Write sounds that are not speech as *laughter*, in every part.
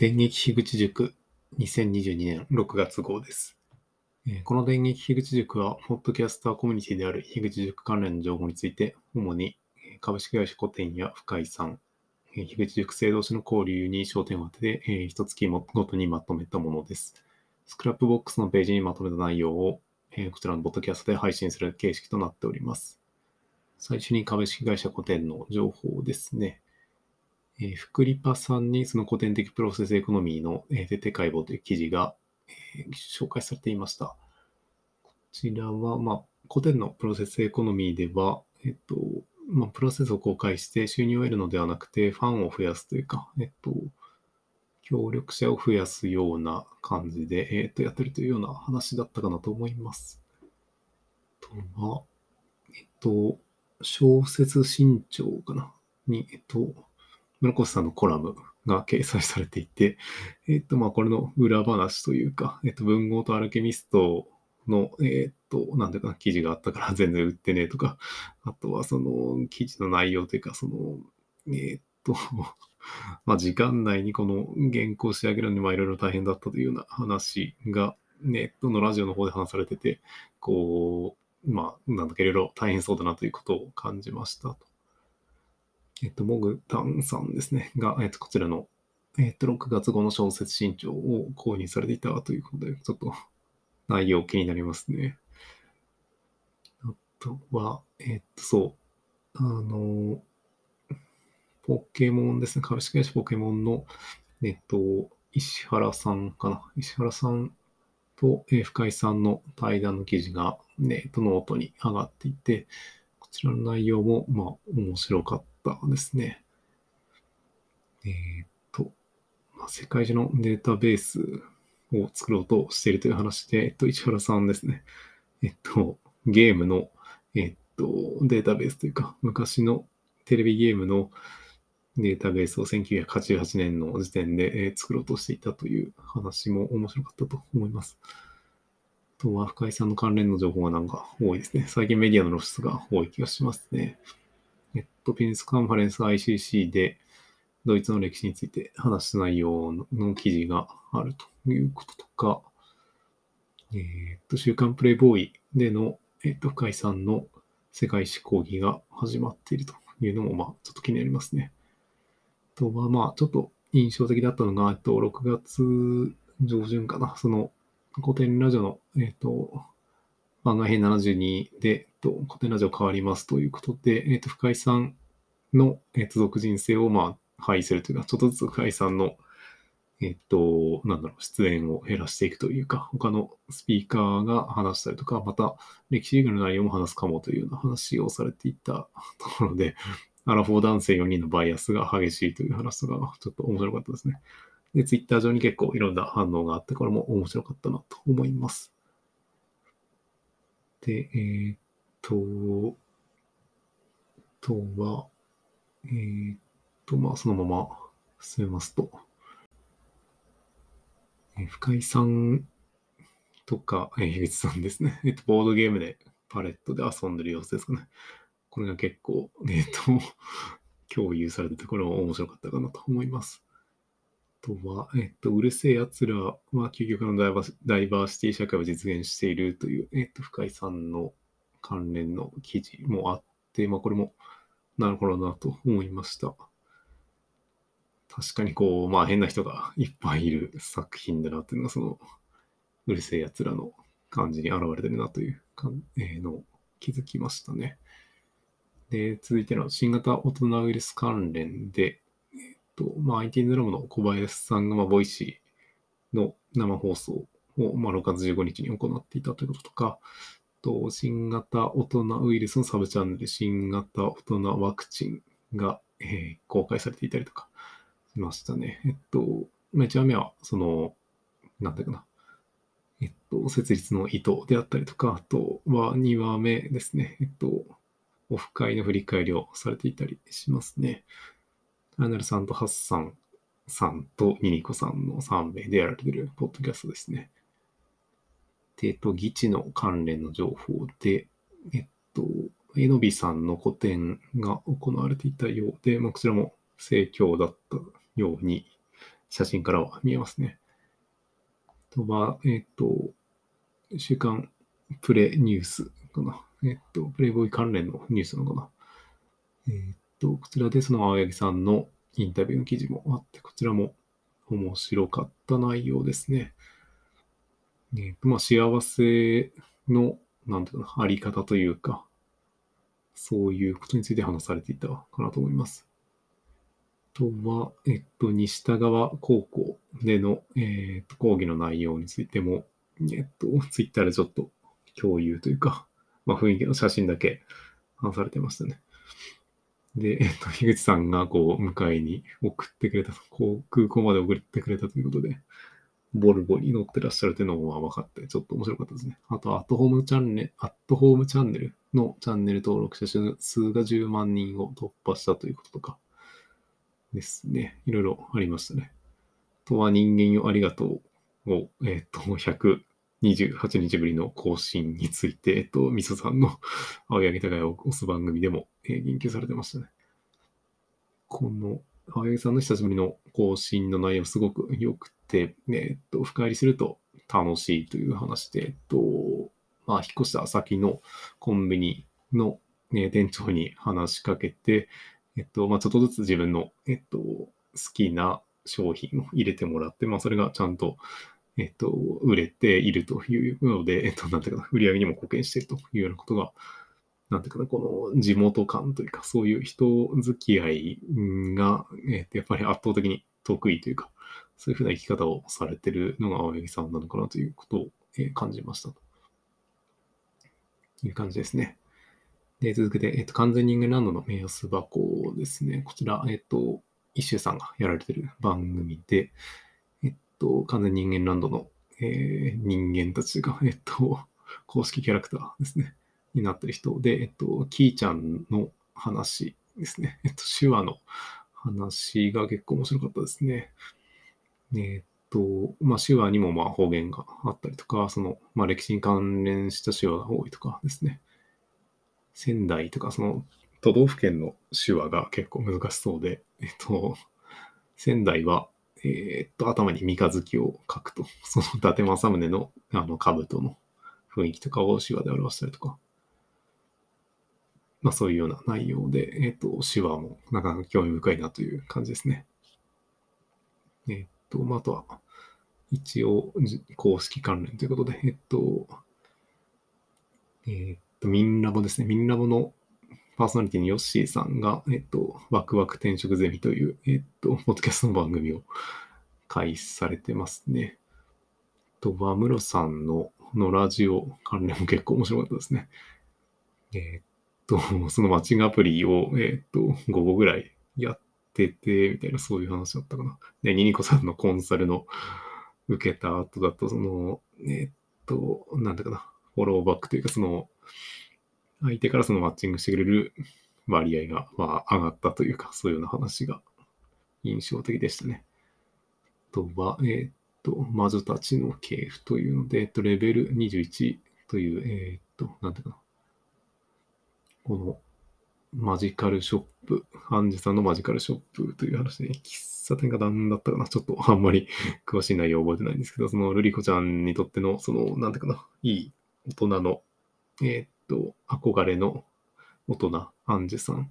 電撃樋口塾2022年6月号です。この電撃樋口塾は、ポッドキャスターコミュニティである樋口塾関連の情報について、主に株式会社古典や深井さん、え樋口塾生同士の交流に焦点を当てて、えー一月ごとにまとめたものです。スクラップボックスのページにまとめた内容を、こちらのポッドキャストで配信する形式となっております。最初に株式会社古典の情報ですね。えー、福リパさんにその古典的プロセスエコノミーの、えー徹底解剖という記事が、えー紹介されていました。こちらは、まあ、古典のプロセスエコノミーでは、えっと、まあ、プロセスを公開して収入を得るのではなくて、ファンを増やすというか、えっと、協力者を増やすような感じで、えっと、やってるというような話だったかなと思います。あとは、えっと、小説新潮かなに、えっと、村越さんのコラムが掲載されていて、えっと、まあ、これの裏話というか、えっと、文豪とアルケミストの、えっと、なんていうかな、記事があったから全然売ってねえとか、あとはその記事の内容というか、その、えっと、*laughs* まあ、時間内にこの原稿仕上げるのに、まあ、いろいろ大変だったというような話が、ネットのラジオの方で話されてて、こう、まあ、なんだかいろいろ大変そうだなということを感じましたと。えっと、モグタンさんですね、が、えっと、こちらの、えっと、6月号の小説新潮を購入されていたということで、ちょっと内容気になりますね。あとは、えっと、そう、あの、ポケモンですね、株式会社ポケモンの、えっと、石原さんかな、石原さんと、えー深井さんの対談の記事が、ね、えっとノートに上がっていて、こちらの内容も、まあ、面白かったですね。えーっと、まあ、世界中のデータベースを作ろうとしているという話で、えっと、市原さんですね。えっと、ゲームの、えっと、データベースというか、昔のテレビゲームのデータベースを1988年の時点で、え作ろうとしていたという話も面白かったと思います。あとは、深井さんの関連の情報がなんか多いですね。最近メディアの露出が多い気がしますね。と、ピニスカンファレンス ICC でドイツの歴史について話した内容の記事があるということとか、えーっと、週刊プレイボーイでの、えっと、深井さんの世界史講義が始まっているというのも、まあ、ちょっと気になりますね。あとは、まあ、ちょっと印象的だったのが、えっと、6月上旬かな、その、古典ラジオの、えっと、番外編72で、と、古典ラジオ変わりますということで、えっと、深井さんの、えっと、属人性を、まあ、廃するというか、ちょっとずつ深井さんの、えっと、なんだろう、出演を減らしていくというか、他のスピーカーが話したりとか、また、歴史以外の内容も話すかもというような話をされていたところで、アラフォー男性4人のバイアスが激しいという話とか、ちょっと面白かったですね。で、ツイッター上に結構いろんな反応があって、これも面白かったなと思います。で、えーっと、あとは、えーっと、まあ、そのまま進めますと、えー深井さんとか、えー、樋口さんですね。*laughs* えっと、ボードゲームでパレットで遊んでる様子ですかね。これが結構、えっと、*laughs* 共有されてて、これも面白かったかなと思います。とは、えっと、うるせえ奴らは究極のダイバーシダイバーシティ社会を実現しているという、えっと、深井さんの関連の記事もあって、まあ、これも、なるほどなと思いました。確かにこう、まあ変な人がいっぱいいる作品だなっていうのが、その、うるせえ奴らの感じに現れてるなというか、えのを気づきましたね。で、続いての新型大人ウイルス関連で、えっと、まあ、IT ドラムの小林さんが、まあ、ボイシーの生放送を、まあ、6月15日に行っていたということとか、と新型大人ウイルスのサブチャンネル、新型大人ワクチンが、えー公開されていたりとかしましたね。えっと、まあ1話目は、その、なんだかな、えっと、設立の意図であったりとか、あとは2話目ですね。えっと、オフ会の振り返りをされていたりしますね。アナルさんとハッサンさんとニニコさんの3名でやられているポッドキャストですね。えっと、議地の関連の情報で、えっと、えのびさんの個展が行われていたようで、まあ、こちらも盛況だったように写真からは見えますね。とは、えっ、と、週刊プレニュースかな。えっ、と、プレイボーイ関連のニュースなのかな。えっ、と、こちらでその青柳さんのインタビューの記事もあって、こちらも面白かった内容ですね。えっ、と、まあ、幸せの、なんていうかな、あり方というか、そういうことについて話されていたかなと思います。とは、えっと、西田川高校での、えっと、講義の内容についても、えっと、ツイッターでちょっと共有というか、まあ、雰囲気の写真だけ話されてましたね。で、えっと、樋口さんがこう、迎えに送ってくれた、こう、空港まで送ってくれたということで、ボルボに乗ってらっしゃるというのは分かって、ちょっと面白かったですね。あと、アットホームチャンネル、アットホームチャンネルのチャンネル登録者数が10万人を突破したということとかですね。いろいろありましたね。あとは人間よありがとうを、えっ、と、128日ぶりの更新について、えっ、と、みそさんの青柳高也を押す番組でも、えー、言及されてましたね。この青柳さんの久しぶりの更新の内容すごく良くて、えっと、深入りすると楽しいという話で、えっと、まあ、引っ越した先のコンビニの、ね、店長に話しかけて、えっと、まあ、ちょっとずつ自分の、えっと、好きな商品を入れてもらって、まあ、それがちゃんと、えっと、売れているというので、えっと、なんていうかな、売り上げにも貢献しているというようなことがなんていうかな、この地元感というか、そういう人付き合いが、えー、やっぱり圧倒的に得意というか、そういうふうな生き方をされてるのが青柳さんなのかなということを、え、感じましたという感じですね。で、続けて、えっ、と、完全人間ランドの目安箱ですね。こちら、えっ、と、一周さんがやられてる番組で、えっと、完全人間ランドの、えー、人間たちが、えっと、公式キャラクターですね。になってる人で、えっと、キーちゃんの話ですね。えっと、手話の話が結構面白かったですね。えっと、まあ、手話にもまあ方言があったりとか、その、まあ、歴史に関連した手話が多いとかですね。仙台とか、その、都道府県の手話が結構難しそうで、えっと、仙台は、えー、っと、頭に三日月を書くと、*laughs* その伊達政宗のあの兜の雰囲気とかを手話で表したりとか、まあそういうような内容で、えっ、と、手話もなかなか興味深いなという感じですね。えっ、と、まああとは、一応、公式関連ということで、えっと、えっと、ミンラボですね。ミンラボのパーソナリティのヨッシーさんが、えっと、ワクワク転職ゼミという、えっと、ポッドキャストの番組を開始されてますね。と、ワムロさんののラジオ関連も結構面白かったですね。えっと、そのマッチングアプリを、えっ、と、5個ぐらいやってて、みたいな、そういう話だったかな。で、ニニコさんのコンサルの受けた後だと、その、えっ、と、なんだかな、フォローバックというか、その、相手からそのマッチングしてくれる割合が、まあ、上がったというか、そういうような話が印象的でしたね。とは、えっ、と、魔女たちの系譜というので、えっと、レベル21という、えっと、なんていうかな、このマジカルショップ、アンジュさんのマジカルショップという話で、喫茶店が何だったかなちょっとあんまり *laughs* 詳しい内容覚えてないんですけど、そのルリコちゃんにとっての、その、なんていうかな、いい大人の、えー、っと、憧れの大人、アンジュさん。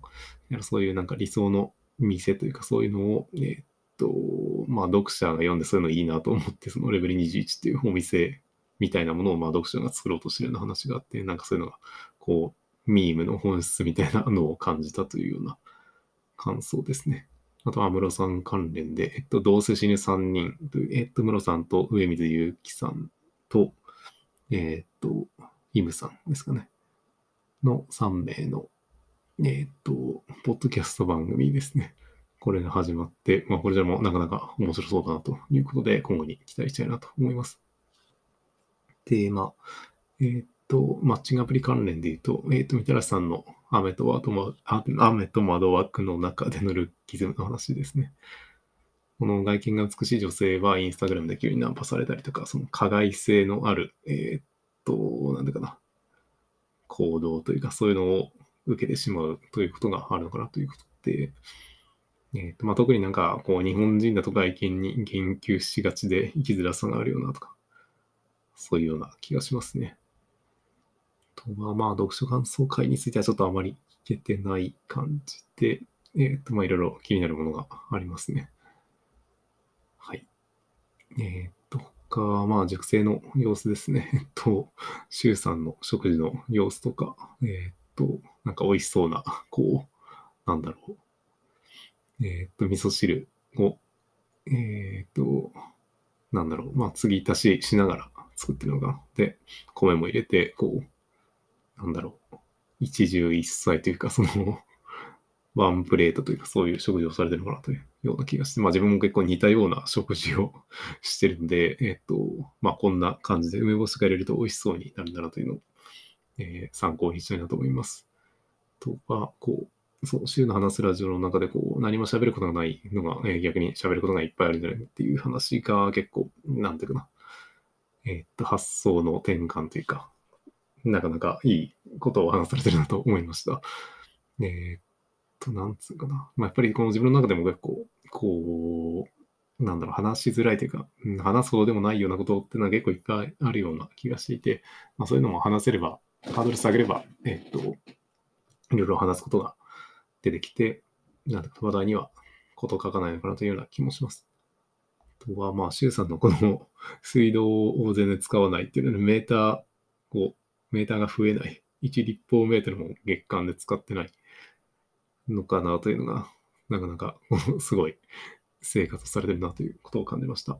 そういうなんか理想の店というか、そういうのを、えー、っと、まあ、読者が読んでそういうのいいなと思って、そのレベル21っていうお店みたいなものを、まあ、読者が作ろうとしてるような話があって、なんかそういうのが、こう、ミームの本質みたいなのを感じたというような感想ですね。あとは、ムロさん関連で、えっと、どうせ死ぬ3人、えっと、ムロさんと上水祐樹さんと、えっと、イムさんですかね。の3名の、えっと、ポッドキャスト番組ですね。これが始まって、まあ、これじゃもなかなか面白そうだなということで、今後に期待したいなと思います。テーマ、えー、と、マッチングアプリ関連で言うと、えっ、ー、と、みたらしさんの雨とワー雨と窓枠の中でのルッキズムの話ですね。この外見が美しい女性はインスタグラムで急にナンパされたりとか、その加害性のある、えっ、と、なんだかな、行動というか、そういうのを受けてしまうということがあるのかなということで、えっ、と、まあ、特になんか、こう、日本人だと外見に言及しがちで生きづらさがあるようなとか、そういうような気がしますね。とは、まあ、読書感想会についてはちょっとあまり聞けてない感じで、えっ、と、まあ、いろいろ気になるものがありますね。はい。えっ、と、他は、まあ、熟成の様子ですね。*laughs* えっと、周さんの食事の様子とか、えっと、なんか美味しそうな、こう、なんだろう。えっと、味噌汁を、えっと、なんだろう。まあ、継ぎ足ししながら作ってるのが。で、米も入れて、こう、なんだろう。一汁一菜というか、その *laughs* ワンプレートというか、そういう食事をされてるのかなというような気がして、まあ自分も結構似たような食事をしてるんで、えっ、と、まあこんな感じで梅干しが入れると美味しそうになるんだなというのを、えー、参考にしたいなと思います。とは、こう、そう、週の話すラジオの中で、こう、何も喋ることがないのが、えー、逆に喋ることがいっぱいあるんじゃないかっていう話が結構、なんていうかな、えっ、と、発想の転換というか、なかなかいいことを話されてるなと思いました。えっ、と、なんつうかな。まあ、やっぱりこの自分の中でも結構、こう、なんだろう、話しづらいというか、話すほどでもないようなことっていうのは結構いっぱいあるような気がしていて、まあ、そういうのも話せれば、ハードル下げれば、えっと、いろいろ話すことが出てきて、なんか話題にはこと書かないのかなというような気もします。あとは、まあ、周さんのこの水道を全然使わないっていうので、メーターを、メーターが増えない。1立方メートルも月間で使ってないのかなというのが、なかなかすごい生活されてるなということを感じました。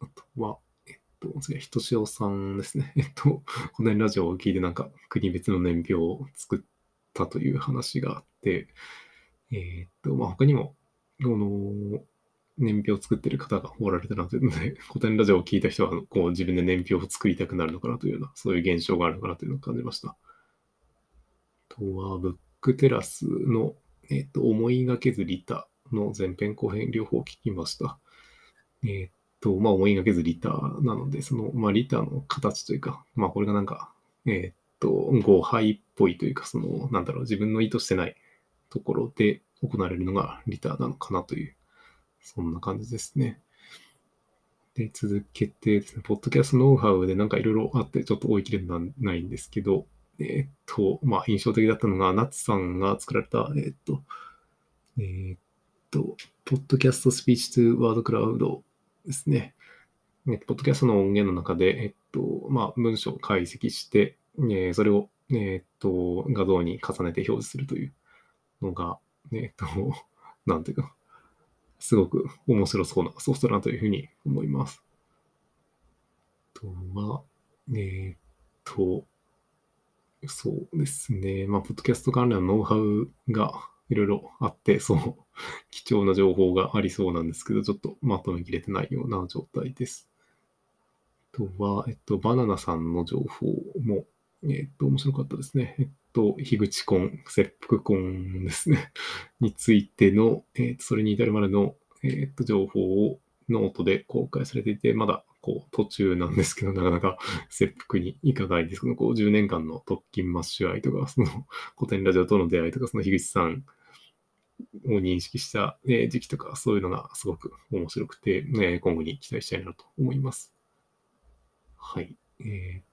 あとは、えっと、次はひとしおさんですね。*laughs* えっと、この辺ラジオを聞いてなんか国別の年表を作ったという話があって、えっと、まあ、他にも、この、年表を作ってる方がおられたなというので、*laughs* 古典ラジオを聞いた人は、こう自分で年表を作りたくなるのかなというような、そういう現象があるのかなというのを感じました。あとは、ブックテラスのえっ、と、思いがけずリタの前編後編両方聞きました。えっ、と、まあ、思いがけずリタなので、その、まあ、リタの形というか、まあ、これがなんか、えっ、と、誤配っぽいというか、その、なんだろう、自分の意図してないところで行われるのがリタなのかなという、そんな感じですね。で、続けてですね、ポッドキャストノウハウでなんかいろいろあって、ちょっと追い切れなないんですけど、えっと、まあ、印象的だったのが、ナッツさんが作られた、えっと、えっと、ポッドキャストスピーチトゥーワードクラウドですね。ポッドキャストの音源の中で、えっと、まあ、文章を解析して、え、それを、えっと、画像に重ねて表示するというのが、えっと、*laughs* なんていうか、すごく面白そうなソフトだなというふうに思います。とは、えっと、そうですね。まあ、ポッドキャスト関連のノウハウがいろいろあって、そう、*laughs* 貴重な情報がありそうなんですけど、ちょっとまとめきれてないような状態です。あとは、えっと、バナナさんの情報も、えっと、面白かったですね。えっと、樋口婚、切腹婚ですね。*laughs* についての、えっと、それに至るまでの、えっと、情報をノートで公開されていて、まだこう途中なんですけど、なかなか *laughs* 切腹にいかないですけど、こう10年間の特勤マッシュ愛とか、その古典ラジオとの出会いとか、その樋口さんを認識した、ね、時期とか、そういうのがすごく面白くて、ね、今後に期待したいなと思います。はい。えー、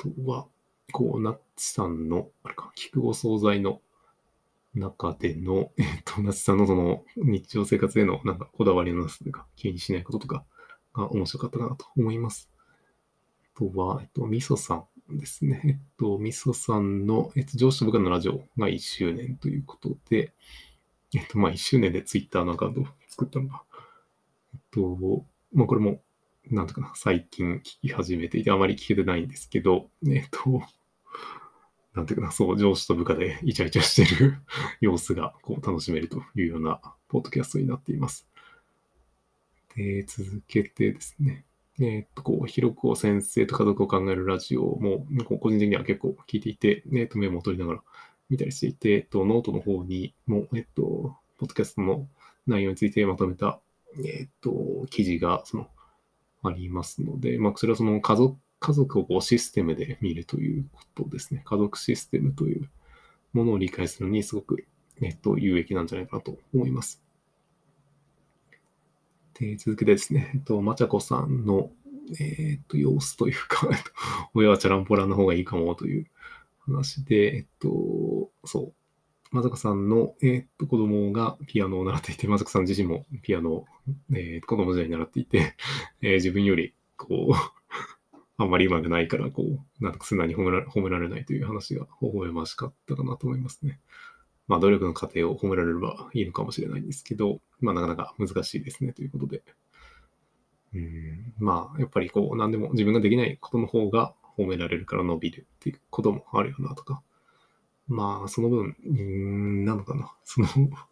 と、は、こう、ナッチさんの、あれか、菊お惣菜の中での、えっと、ナッチさんのその日常生活へのなんかこだわりのなすとか、気にしないこととか、が面白かったかなと思います。あとは、えっと、みそさんですね。えっと、みそさんの、えっと、上司と部下のラジオが1周年ということで、えっと、まあ、1周年でツイッターのアカウントを作ったのが、えっと、まあ、これも、なんとかな、最近聞き始めていて、あまり聞けてないんですけど、えっと、*laughs* なんていうかな、そう、上司と部下でイチャイチャしてる *laughs* 様子がこう楽しめるというようなポッドキャストになっています。で、続けてですね、えー、っと、こう、広く先生と家族を考えるラジオも、個人的には結構聞いていて、えっと、メモを取りながら見たりしていて、えっと、ノートの方にも、えっと、ポッドキャストの内容についてまとめた、えっと、記事が、その、ありますので、まあ、それはその家族、家族をこうシステムで見るということですね。家族システムというものを理解するのにすごく、えっと、有益なんじゃないかなと思います。で、続けてですね、えっと、まちゃこさんの、え、っと、様子というか、*laughs* 親はチャランポランの方がいいかもという話で、えっと、そう、まさかさんの、えー、っと子供がピアノを習っていて、まさかさん自身もピアノを、えー、子供時代に習っていて、*laughs* えー、自分より、こう、*laughs* あんまり上手くないから、こう、なんとか素直に褒めら褒められないという話が微笑ましかったかなと思いますね。まあ、努力の過程を褒められればいいのかもしれないんですけど、まあ、なかなか難しいですね、ということで。うん、まあ、やっぱりこう、何でも自分ができないことの方が褒められるから伸びるっていうこともあるよな、とか。まあ、その分、うん、なのかな。その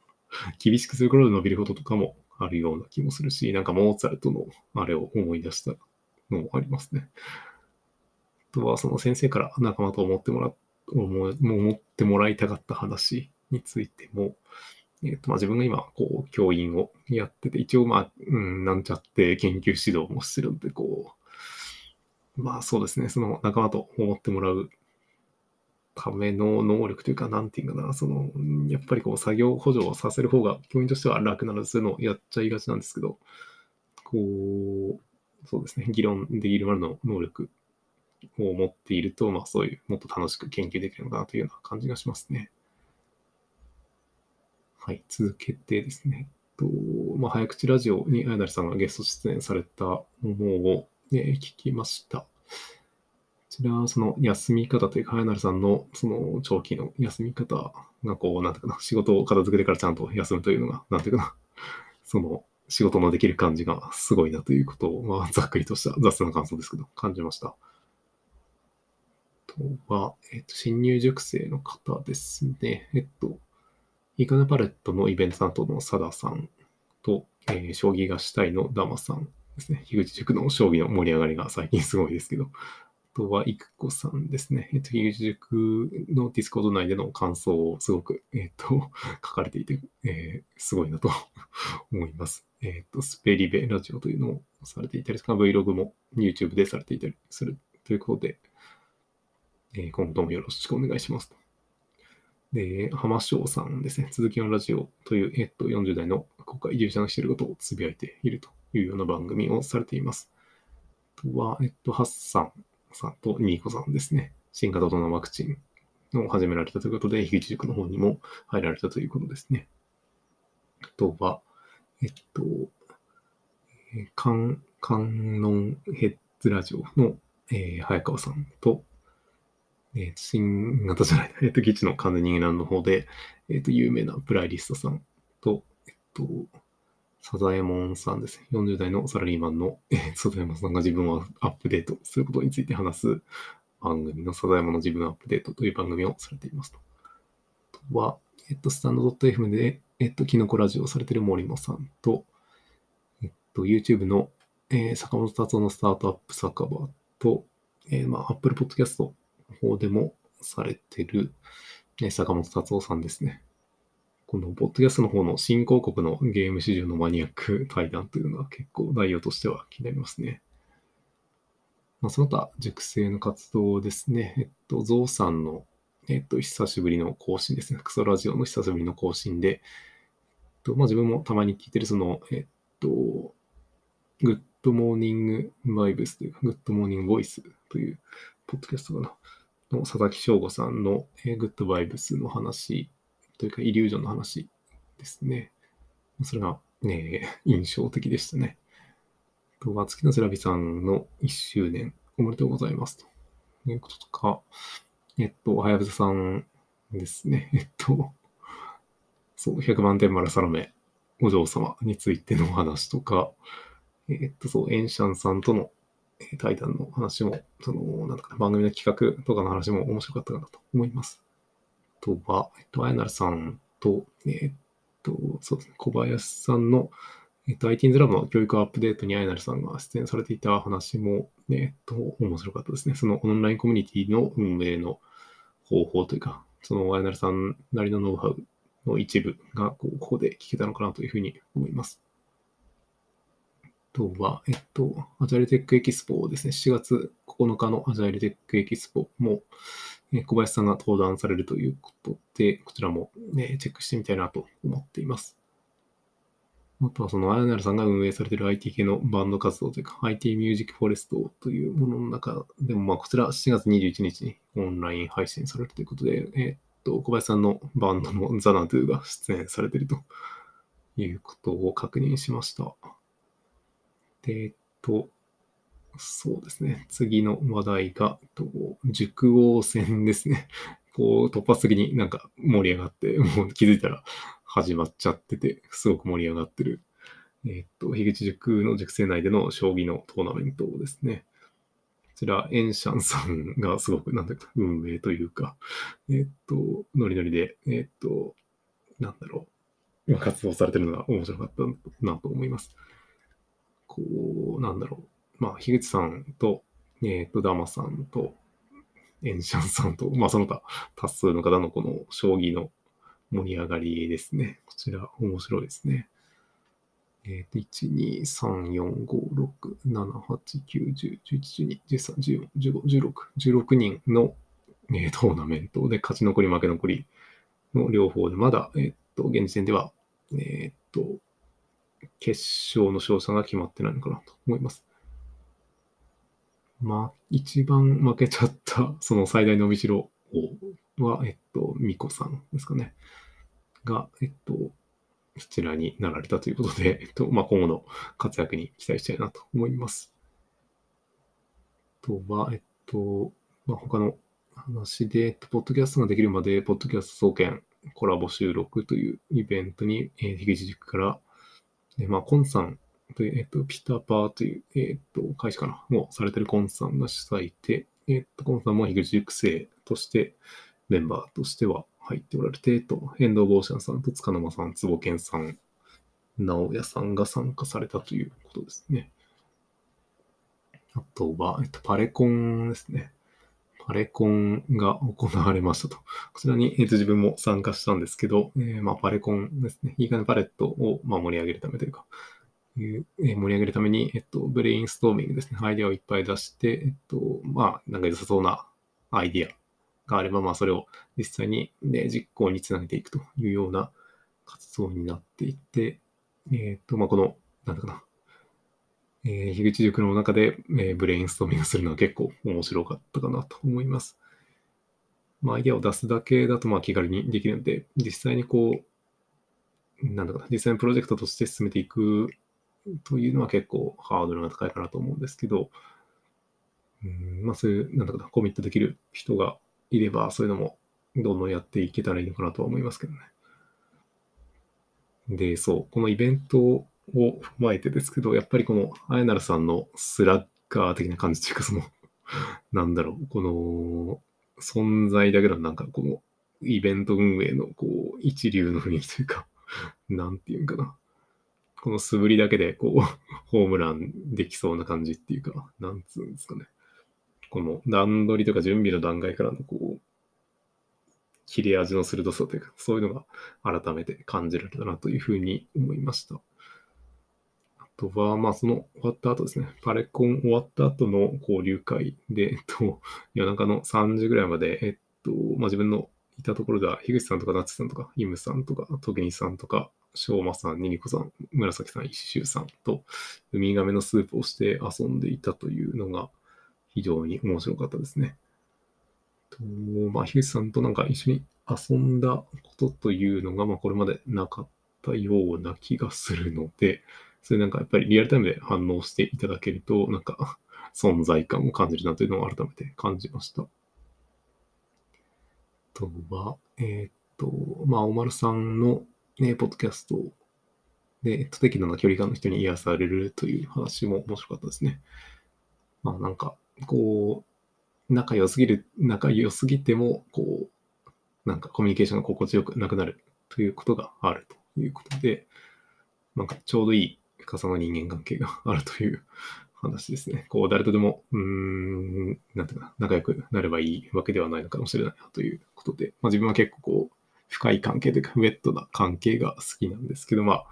*laughs* 厳しくすることで伸びることとかもあるような気もするし、なんかモーツァルトのあれを思い出したのもありますね。あとは、その先生から仲間と思ってもら思思ってもらいたかった話についても、えっ、ー、と、まあ、自分が今、こう、教員をやってて、一応、まあ、うん、なんちゃって研究指導もしてるんで、こう、まあ、そうですね、その仲間と思ってもらうための能力というか、なんていうかな、その、やっぱりこう、作業補助をさせる方が、教員としては楽なので、そういうのをやっちゃいがちなんですけど、こう、そうですね、議論できるまでの能力を持っていると、まあ、そういう、もっと楽しく研究できるのかなというような感じがしますね。はい、続けてですね、とまあ、早口ラジオにあやなりさんがゲスト出演されたものを、ね、聞きました。こちらは、その休み方というか、早なりさんのその長期の休み方が、こう、なんていうかな、仕事を片付けてからちゃんと休むというのが、なんていうかな、*laughs* その仕事のできる感じがすごいなということを、まあ、ざっくりとした雑な感想ですけど、感じました。とは、えっ、と、新入塾生の方ですね。えっと、イカナパレットのイベント担当のサダさんと、えー、将棋がしたいのダマさんですね。樋口塾の将棋の盛り上がりが最近すごいですけど。とは、いくこさんですね。えっと、樋口塾のディスコード内での感想をすごく、えっと、*laughs* 書かれていて、えー、すごいなと *laughs* 思います。えっと、スペリベラジオというのをされていたりとか、Vlog も YouTube でされていたりするということで、えー、今後ともよろしくお願いしますと。で、浜翔さんですね、続きのラジオという、えっと、40代の国会移住者のしていることをつぶやいているというような番組をされています。あとは、えっと、ハッサンさんとニーコさんですね。新型コロナワクチンを始められたということで、樋口塾の方にも入られたということですね。あとは、えっと、観音ヘッズラジオの、えー、早川さんと、えー、新型じゃない、*laughs* えっ、と、基地の完全人間の方で、えっ、と、有名なプライリストさんと、えっと、サザエモンさんですね。40代のサラリーマンの、えー、サザエモンさんが自分をアップデートすることについて話す番組のサザエモンの自分アップデートという番組をされていますと。あとは、えっと、スタンド .fm で、えっと、キノコラジオをされている森野さんと、えっと、YouTube の、えー、坂本達夫のスタートアップ酒場と、えー、まあ、Apple Podcast の方でもされてる、ね、坂本達夫さんですね。このポッドキャストの方の新興国のゲーム市場のマニアック対談というのが結構内容としては気になりますね。まあ、その他、熟成の活動ですね。えっと、ゾウさんの、えっと、久しぶりの更新ですね。クソラジオの久しぶりの更新で、えっと、まあ、自分もたまに聞いてるその、えっと、グッドモーニングバイブスというか、グッドモーニングボイスというポッドキャストかな。の佐々木翔吾さんの、えー、グッドバイブスの話というか、イリュージョンの話ですね。それが、ね、*laughs* 印象的でしたね。とは、月のセラビさんの1周年おめでとうございますということとか、えっと、はやぶささんですね。*laughs* えっと、そう、100万点丸サロメお嬢様についてのお話とか、えっと、そう、エンシャンさんとの対談の話も、その、なんか番組の企画とかの話も面白かったかなと思います。とは、えっと、あやなるさんと、えっと、そうですね、小林さんの、えっと、IT's ラボの教育アップデートにあやなるさんが出演されていた話も、えっと、面白かったですね。そのオンラインコミュニティの運営の方法というか、そのあやなるさんなりのノウハウの一部がこうここで聞けたのかなというふうに思います。とは、えっと、アジャイルテックエキスポですね、7月9日のアジャイルテックエキスポも、小林さんが登壇されるということで、こちらも、ね、チェックしてみたいなと思っています。あとはそのアイナルさんが運営されている IT 系のバンド活動というか IT ミュージックフォレストというものの中でも、まあこちら7月21日にオンライン配信されるということで、えー、っと、小林さんのバンドのザナドゥが出演されているということを確認しました。で、えっと、そうですね。次の話題が、と熟王戦ですね。*laughs* こう、突発的になんか盛り上がって、もう気づいたら始まっちゃってて、すごく盛り上がってる。え、っと、樋口塾の塾生内での将棋のトーナメントですね。こちら、エンシャンさんがすごく、なんだか、運営というか、え、っと、ノリノリで、え、っと、なんだろう、活動されてるのが面白かったなと思います。こう、なんだろう。まあ、樋口さんと、えっと、ダマさんと、エンシャンさんと、まあ、その他多数の方のこの将棋の盛り上がりですね。こちら、面白いですね。えっ、ー、と、1、2、3、4、5、6、7、8、9、10、11、12、13、14、15、16、16人の、えー、トーナメントで勝ち残り負け残りの両方で、まだ、えっ、ー、と、現時点では、えっ、と、決勝の勝者が決まってないのかなと思います。まあ、一番負けちゃった、*laughs* その最大の伸びしろは、えっと、ミコさんですかね。が、えっと、そちらになられたということで、*laughs* えっと、まあ、今後の活躍に期待したいなと思います。あとは、えっと、まあ、他の話で、えっと、ポッドキャストができるまで、ポッドキャスト総研コラボ収録というイベントに、えー、樋口塾から、えまあ、コンさんえっと、ピタパーという、えっと、会社かな、もうされてるコンさんが主催で、えっと、コンさんも樋口塾生として、メンバーとしては入っておられて、えっと、遠藤坊ンさんと塚沼さん、坪健さん、直哉さんが参加されたということですね。あとは、えっと、パレコンですね。パレコンが行われましたと。こちらに、えっと、自分も参加したんですけど、えー、まあ、パレコンですね。いいかねパレットを、まあ、盛り上げるためというか、盛り上げるために、えっと、ブレインストーミングですね。アイデアをいっぱい出して、えっと、まあ、なんか良さそうなアイディアがあれば、まあ、それを実際に、ね、実行につなげていくというような活動になっていて、えっ、と、まあ、この、なんだかな、えー、樋口塾の中で、えー、ブレインストーミングするのは結構面白かったかなと思います。まあ、アイデアを出すだけだと、まあ、気軽にできるので、実際にこう、なんだかな、実際にプロジェクトとして進めていくというのは結構ハードルが高いかなと思うんですけど、うんまあ、そういう、なんだかな、コミットできる人がいれば、そういうのもどんどんやっていけたらいいのかなとは思いますけどね。で、そう、このイベントを踏まえてですけど、やっぱりこのあやなるさんのスラッガー的な感じというか、その、*laughs* なんだろう、この存在だけのなんかこのイベント運営のこう一流の雰囲気というか、なんていうんかな。この素振りだけでこう、*laughs* ホームランできそうな感じっていうか、なんつうんですかね。この段取りとか準備の段階からのこう、切れ味の鋭さというか、そういうのが改めて感じられたなというふうに思いました。あとは、まあ、その終わった後ですね、パレコン終わった後の交流会で、えっと、夜中の3時ぐらいまで、えっと、まあ、自分のいたところでは、樋口さんとか、ナツさんとか、イムさんとか、トゲニさんとか、しょうまさん、ニニコさん、紫さん、石州さんと、ウミガメのスープをして遊んでいたというのが、非常に面白かったですね。とまあ、樋口さんとなんか一緒に遊んだことというのが、まあ、これまでなかったような気がするので、それなんかやっぱりリアルタイムで反応していただけると、なんか存在感を感じるなというのを改めて感じました。とは、えっ、と、まあ、おまるさんのね、ポッドキャストで、えっと、適度な距離感の人に癒されるという話も面白かったですね。まあ、なんか、こう、仲良すぎる、仲良すぎても、こう、なんかコミュニケーションが心地よくなくなるということがあるということで、なんかちょうどいい深さの人間関係があるという話ですね。こう、誰とでも、うーん、なんていうか仲良くなればいいわけではないのかもしれないなということで、まあ自分は結構こう、深い関係というか、ウェットな関係が好きなんですけど、まあ、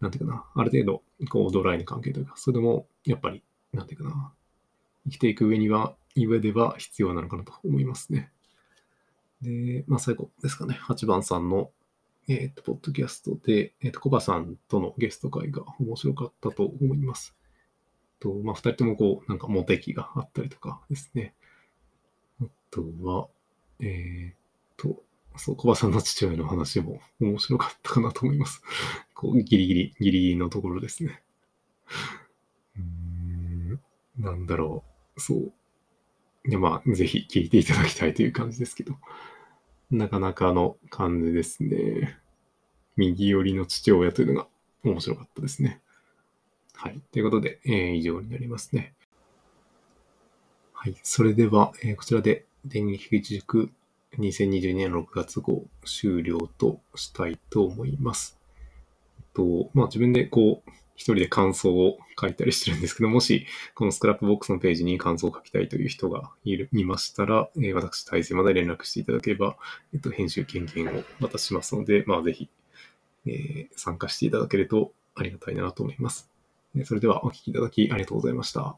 なんていうかな、ある程度、こう、ドライな関係というか、それでも、やっぱり、なんていうかな、生きていく上には、上では必要なのかなと思いますね。で、まあ最後ですかね、8番さんの、えっ、と、ポッドキャストで、えっ、と、コバさんとのゲスト会が面白かったと思います。と、まあ、二人ともこう、なんかモテ期があったりとかですね。あとは、えっ、と、そう、コバさんの父親の話も面白かったかなと思います。*laughs* こう、ギリギリ、ギリギリのところですね。うーん、なんだろう。そう。いや、まあ、ぜひ聞いていただきたいという感じですけど。なかなかの感じですね。右寄りの父親というのが面白かったですね。はい。ということで、えー以上になりますね。はい。それでは、えーこちらで電撃塾2022年6月号終了としたいと思います。と、まあ自分でこう、一人で感想を書いたりしてるんですけど、もし、このスクラップボックスのページに感想を書きたいという人がいるいましたら、えー私、大勢まで連絡していただければ、えっと、編集権限を渡しますので、まあぜひ、えー参加していただけるとありがたいなと思います。それではお聞きいただきありがとうございました。